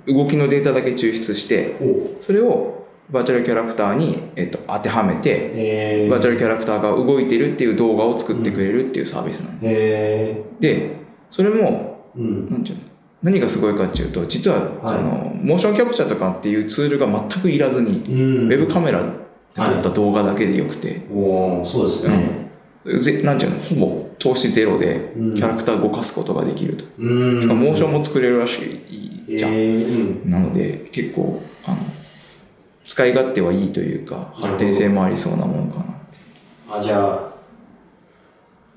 動きのデータだけ抽出してほそれをバーチャルキャラクターに、えっと、当てはめてえー、バーチャルキャラクターが動いてるっていう動画を作ってくれるっていうサービスなんでえでそれもー、うん。なんていうの？何がすごいかっていうと実はその、モーションキャプチャーとかっていうツールが全くいらずに、うん。ウェブカメラで撮った動画だけでよくて、おーそうですね。ぜなんていうの？ほぼ投資ゼロでうん。キャラクター動かすことができると、うん。しかもモーションも作れるらしいじゃん、えー、うん。なので結構あの使い勝手はいいというか発展性もありそうなものかなってあ、じゃあ、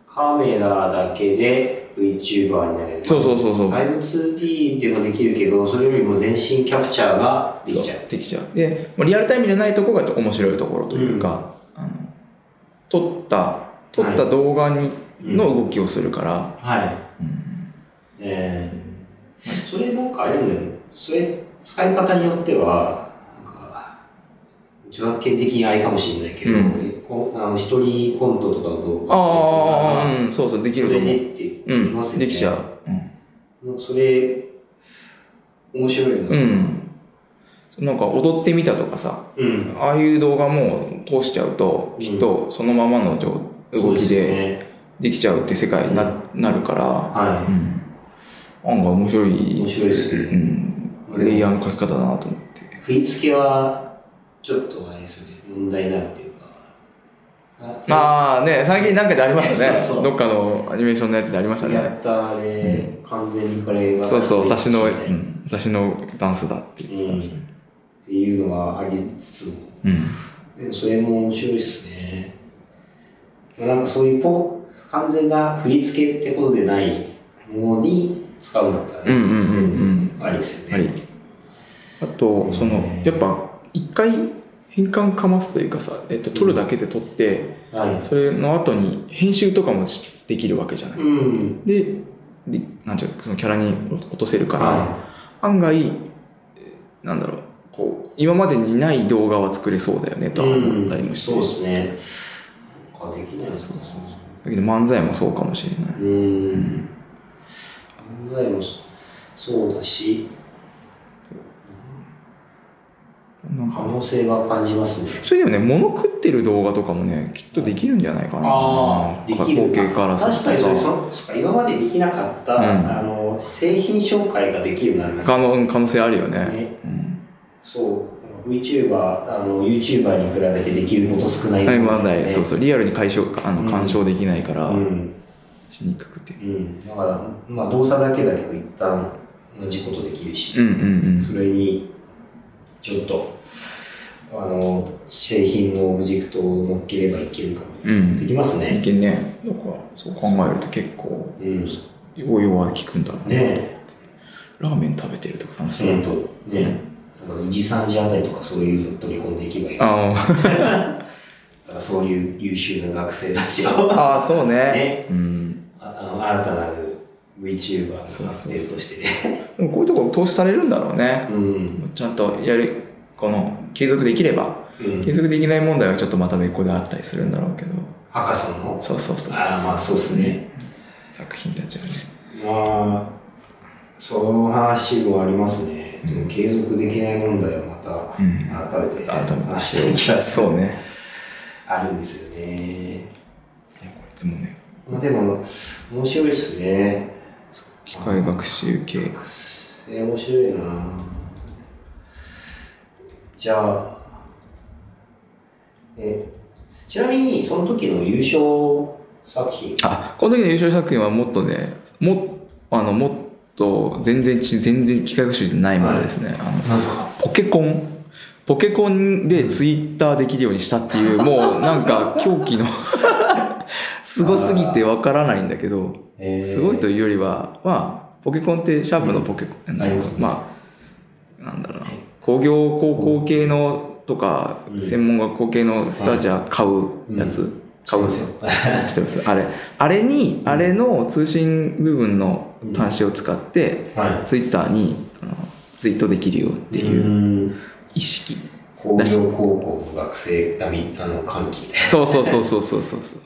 カメラだけで VTuber になれる。そうそうそうそう 5-2D でもできるけど、それよりも全身キャプチャーができちゃう。できちゃうでまあリアルタイムじゃないところが面白いところというか、あの撮った撮った動画に、の動きをするから、はい。えー、それなんかあれだよね。それ、使い方によっては、著作権的にあれかもしれないけど、うんこあの一人コントとかの動画ああうんそうそうできると思うそれでってできますよね。うんできちゃううんそれ、面白いな。うん。なんか踊ってみたとかさ、うん。ああいう動画も通しちゃうと、きっとそのままの状動きでねできちゃうって世界にななるから、はうん。案外面白い、面白いですねうん。レイヤーの書き方だなと思って。い。振り付けは、ちょっとあれですよね、問題になるっていうか。あまあね、最近なんかでありましたね。どっかのアニメーションのやつでありましたやね。ったね、完全にこれが。そうそう、私の、うん、私のダンスだって言ってたましたね。ていうのはありつつも。うん。でもそれも面白いですね。なんかそういうポ完全な振り付けってことでないものに使うんだったら全然ありですよね。あと、その、やっぱ、一回変換かますというかさ、えっと、撮るだけで撮って、はい。それの後に編集とかもしできるわけじゃない。うん。で、でなんていうのそのキャラに落とせるから、は案外、えーなんだろう、こう、今までにない動画は作れそうだよねとは思ったりもして。そうですね。なんかできないのかな。だけど漫才もそうかもしれない。うん。漫才もそうだし、なんか可能性が感じますね。それでもね、物食ってる動画とかもね、きっとできるんじゃないかな。ああ、できる。から確かにそれそ今までできなかった、うんあの製品紹介ができるようになりました可能可能性あるよね。ね。うんそう、VTuber、あの YouTuber に比べてできること少ないはい、まだねそうそう、リアルに解消あのうん干渉できないから、うん。しにくくて。うん。だから、まあ動作だけだけど一旦同じことできるし、うんうんそれにちょっと、あの、製品のオブジェクトを乗っければいけるかも。うん。うん。できますいね。けんね。だから、そう考えると結構、うん。応用は効くんだろうね。ねラーメン食べてるとか楽しそう。本当ね。なんか2時3時あたりとかそういうの取り込んでいけばいい。だあからそういう優秀な学生たちをあ、ああ、そうね。ねうん。ああの新たなる VTuber の発展としてね。でもこういうとこ投資されるんだろうね。うん。ちゃんとやる、この、継続できれば、うん継続できない問題はちょっとまた別個であったりするんだろうけど。ハッカソンのそうそうそうそう。ああ、まあそうっすね。作品たちはね。まあ、その話もありますね。その継続できない問題はまたうん改めて改めて話したい気がする。そうね。あるんですよね。いやこいつもね、まあでも、面白いっすね。機械学習系。えー、面白いなじゃあ、え、ちなみに、その時の優勝作品。あ、この時の優勝作品はもっとね、もあのもっと全然ち、全然機械学習じゃないものですね。あのなんすか？ポケコンポケコンでツイッターできるようにしたっていう、もうなんか狂気の すごすぎてわからないんだけど、えー。すごいというよりは、まあ、ポケコンってシャープのポケコン、あのありますね。まあ、なんだろうな、工業高校系のとか、専門学校系の人たちは買うやつ、買うんですよ。してます。あれ。あれに、あれの通信部分の端子を使って、はツイッターにあのツイートできるよってい。いうう意識。工業高校の学生ダミあの歓喜みたいそうそうそうそうそうそうそう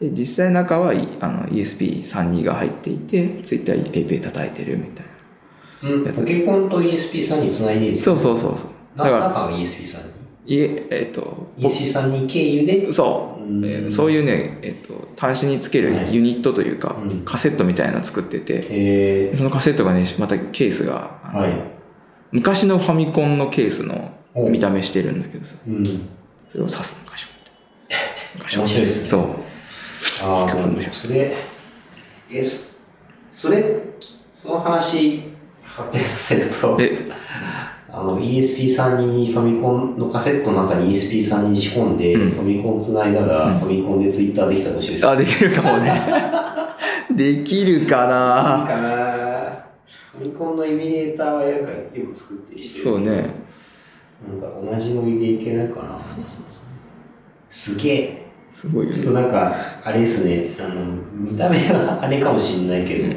で実際中はいあの ESP32 が入っていて TwitterAPI 叩いてるみたいな。な、うん、ポケコンと ESP3 につないでるんですそかうそうそうそう。だなから中が ESP3 に？いええっ、と ESP3 に経由で？そう、うん。えーそういうね、えっと端子につけるはい。ユニットというか、うん。カセットみたいなの作ってて。えそのカセットがねまたケースがはい、昔のファミコンのケースのお見た目してるんだけどさ。うん、それを刺すのガションって。面白いですね。そうああそれえそそれその話発展させるとえ。あの ESP32 にファミコンのカセットの中に ESP32 に仕込んで、うん。ファミコンつないだら、ファミコンでツイッターできたら面白いです。あできるかもね。できるかな。かな。ファミコンのエミュレーターはなんかよく作ってそうね。なんか同じノリでいけないかな。すげえすごいよちょっとねなんかあれですね。あの見た目はあれかもしれないけど、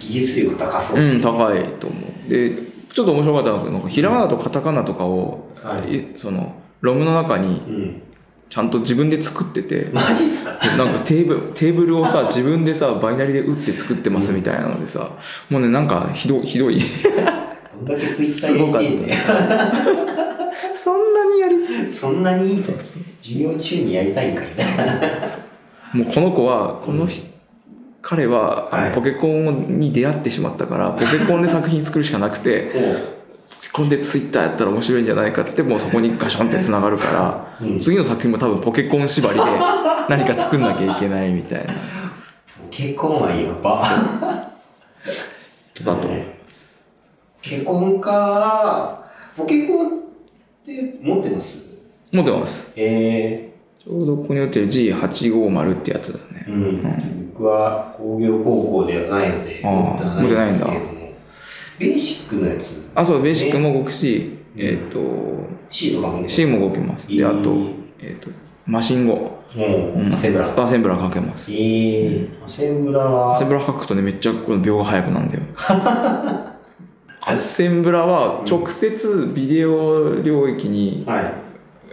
技術力高そうっすうん高いと思う。でちょっと面白かったのがひらがなとカタカナとかを、はい。えそのロムの中にうん。ちゃんと自分で作ってて。マジっすか？なんかテーブルテーブルをさ自分でさバイナリで打って作ってますみたいなのでさもうねなんかひどひどい。どんだけツイッター入れてんねそん そんなに？そうそう。授業中にやりたいんかいもうこの子はこの人、彼は、あのはい。ポケコンに出会ってしまったからポケコンで作品作るしかなくて ポケコンでツイッターやったら面白いんじゃないかっつってもうそこにガションってつながるから、うん。次の作品も多分ポケコン縛りで 何か作んなきゃいけないみたいな。ポケコンはやば。だと。思うポケコンか。ポケコンって持ってます？持ってます。えちょうどここに売ってる G850 ってやつだね。ーうん、僕は工業高校ではないのであー持ってはないんですけれど持も。ベーシックのやつ。あそうベーシックも動くし、えっ、と C とかもね C も動きます。であと,、えっとマシン語。もうアセブラアセンブラーかけます。えー、アセンブラはアセンブラ書くとねめっちゃこの秒が速くなるんだよ。アセンブラ は直接ビデオ領域にはい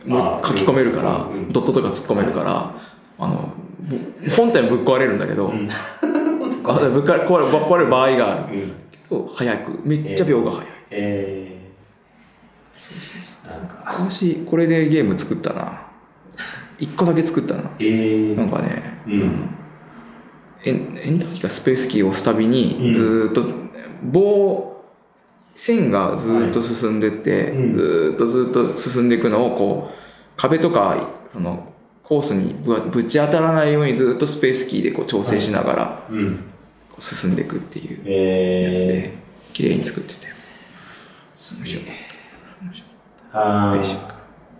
書き込めるからうん。ドットとか突っ込めるからあのぶ本体もぶっ壊れるんだけど、ぶっ壊れ壊れる場合がある。うん。けど速くめっちゃ秒が速い、えー、なんか。昔これでゲーム作ったな。1個だけ作ったな。えー、なんかね。うん。エンエンターキーかスペースキーを押すたびにうん。ずーっと棒線がずーっと進んでって、うん。ずーっとずーっと進んでいくのをこう壁とかそのコースにぶぶち当たらないようにずーっとスペースキーでこう調整しながら進んでいくっていうえー、やつで綺麗に作ってて。すげえあー。ベーシック。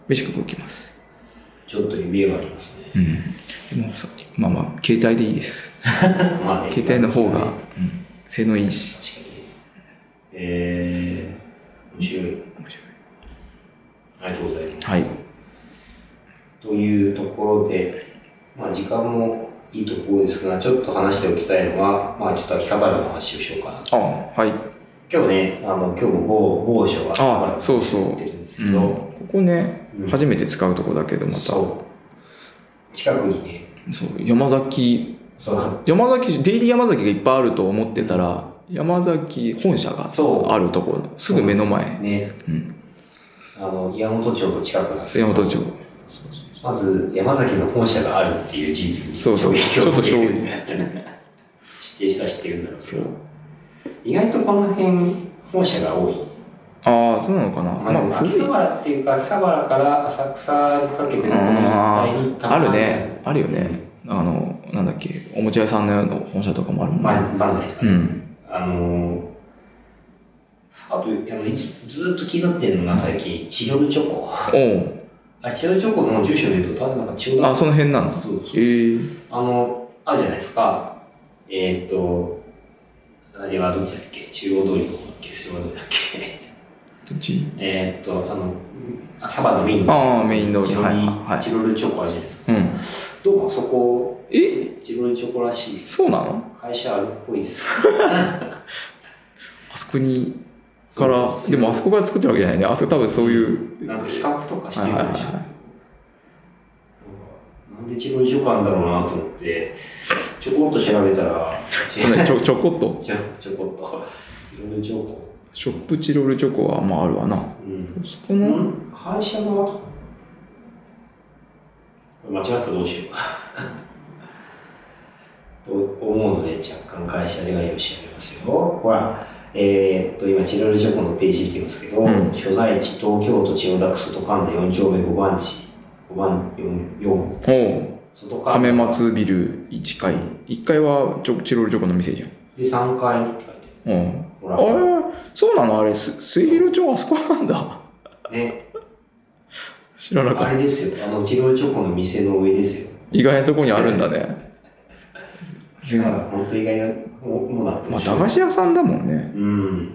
ベーシック動きます。ちょっと指がありますね。うん。でもそうまあまあ携帯でいいです。まあね。携帯の方が、うん。性能いいしえー、面白い。面白い。ありがとうございます。はい。というところで、まあ、時間もいいところですが、ちょっと話しておきたいのは、まあ、ちょっと秋葉原の話をしようかな。あはい。今日ね、あの今日も某某所があそうそうてるんですうんけど、ここね、うん。初めて使うとこだけどまた。そう。そう。近くにね、山崎。そう、山崎デイリー山崎がいっぱいあると思ってたら山崎本社がそうあるところすぐ目の前。ね、うん。あの、岩本町の近くなんです山本町。まず山崎の本社があるっていう事実にそうそう。ちょっと衝知ってる人は知ってるんだろうけそうど、意外とこの辺本社が多い。ああそうなのかな。まあ、秋葉原っていうか秋葉原から浅草にかけてのこのあ一帯にーあるね。あるよね。あのなんだっけ。おもちゃ屋さんの本社とかもあるもんね。バンダイとか。ね、うんあのーあとあのいつずーっと気になってるのが最近チロルチョコ。おう。あれチロルチョコの住所で言うとなんか千代田あその辺なんだ。そうそうええ。あのあるじゃないですか。えーっとあれはどっちだっけ？中央通りの方だっけ？中央通りだっけ？えーっとあの秋葉原のメインああメイン通りはい。チロルチョコあるじゃないですか。うん。どうもあそこ。え？チロルチョコらしいそうなの？会社あるっぽいです。あそこにからでもあそこから作ってるわけじゃないね。あそこ多分そういう。なんか比較とかしてるんでしょ、なんかなんでチロルチョコあんだろうなと思ってちょこっと調べたらちょちょこっと。ちょこっと。チロルチョコショップチロルチョコはまああるわな。うん。そこの会社が間違ったらどうしよう。と思うので若干会社ではよし上げますよ。ほらえーっと今チロルチョコのページ見てますけど、うん。所在地東京都千代田区外神田4丁目5番地。5番 4, 4おう。外神田亀松ビル1階。1階はチョチロルチョコの店じゃん。で3階って書いてうんほらあれ？そうなの？あれす末広町あそこなんだ。ね。知らなかった。あれですよ。あのチロルチョコの店の上ですよ。意外なとこにあるんだね。全なんか本当意外なもものだったまあ駄菓子屋さんだもんね。うん。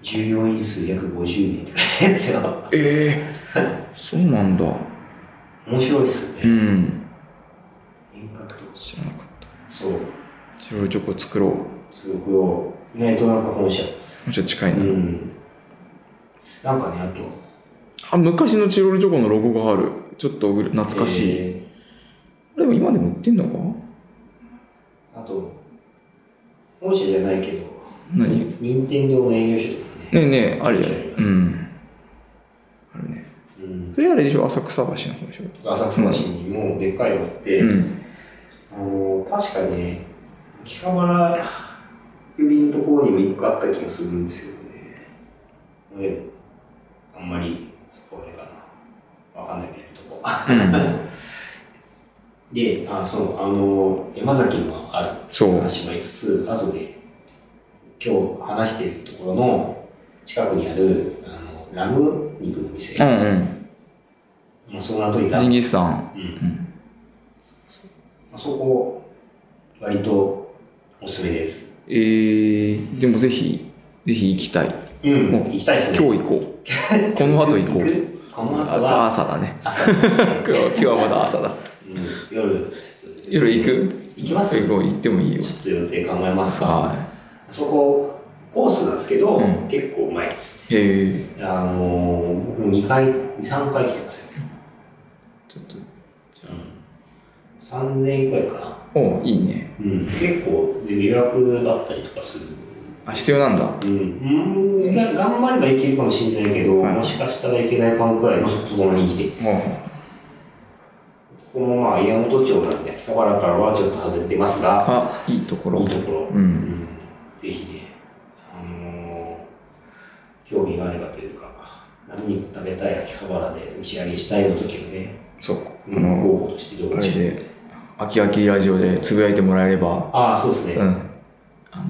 従業員数約50名って書いてあるんですよ。ええそうなんだ。面白いっすよね。うん。遠隔とか。知らなかった。そう。チロルチョコ作ろう。すごく、意外となんか本社。もうちょっと近いうな、ん。なんかね、あと、あ昔のチロルチョコのロゴがある。ちょっと懐かしい、えでも今でも売ってんのか？ーあと、本社じゃないけど、何？任天堂の営業所とかね。ねえねえあるよちょいちょいあります。うん。あるね。うん。それあれでしょ？浅草橋の方でしょ？浅草橋にもでっかいのがあって、うん。あの、確かね、秋葉原郵便のところにも一個あった気がするんですよね。でも、あんまりそこはあれかな。わかんないけど、とこ。で、あ、そう、あの、山崎にもあるそう話もしつつ、あとで、今日話しているところの近くにある、あの、ラム肉の店。うんうんまあ、その後にジンギスカンあそこ、割とおすすめです。えー、でもぜひぜひ行きたい。うん、もう行きたいですね。今日行こう。この後行こう。この後あは朝だね。朝、うん、今日今日はまだ朝だ。夜、ちょっと。夜行く？行きます？行ってもいいよ。ちょっと予定考えますか。はそこ、コースなんですけど、うん。結構うまいっつって。あのー、僕も2回、3回来てますよ。ちょっと3000円くらいかな。おいいね。うん、結構で予約だったりとかする。あ必要なんだ。うん、うん、が頑張ればいけるかもしれないけど、はい。もしかしたらいけないかもくらいのそこの人気店です。ここもまあ岩本町なんで秋葉原からはちょっと外れてますが、あいいところ。いいところ、うん。うん。ぜひね、あのー興味があればというか、何肉食べたい秋葉原で打ち上げしたいの時のね、そう。うんあの候補としてどうあでしょう。れで秋秋ラジオでつぶやいてもらえればああ、そうですね。うん。あの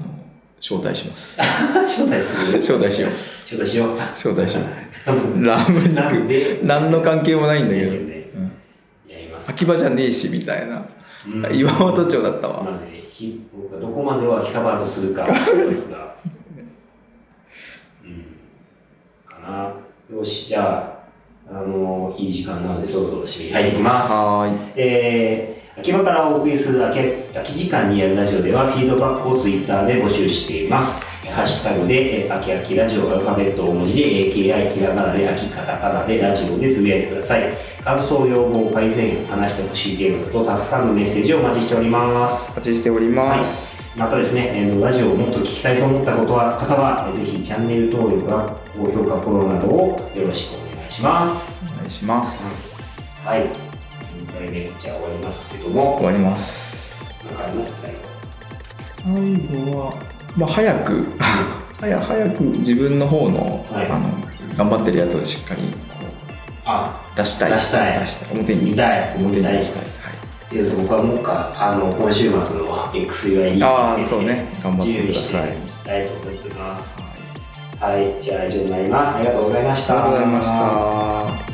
招待します。招待する？招待しよう。招待しよう。招待しよう。ラム肉。なんで、何の関係もないんだけど、ねうん。やります。秋葉じゃねえしみたいな、うん。岩本町だったわ、なので、ひ僕がどこまでを秋葉原とするか思いますが、うん、かな。よし、じゃあ、あのいい時間なので、そろそろ締めに入ってきます。はーい。えー秋葉からお送りする秋空き時間にやるラジオではフィードバックをツイッターで募集しています。ハッシュタグで、えー、秋秋ラジオアルファベット大文字で AKI ひらがなで秋カタカナでラジオでつぶやいてください。感想、要望、改善、話してほしい程度とたくさんのメッセージをお待ちしております。お待ちしておりはいます、。またですね、えーラジオをもっと聞きたいと思ったことは方は、えーぜひチャンネル登録や高評価、フォローなどをよろしくお願いします。お願いしますはい。4回目じゃあ終わりますけども、終わります。なんかあります？最後。最後はまあ早く。早 早く自分の方の,、はい。あの頑張ってるやつをしっかりこあ、う出したい。出したい。出したい。表に。見たい。表に見たいで出す。したい、っていうと僕はもうか、あの、今週末の XUI あーそうね。頑張ってください。自由にしていきたいと思ってます。はい、じゃあ以上になります。ありがとうございました。はい、ありがとうございました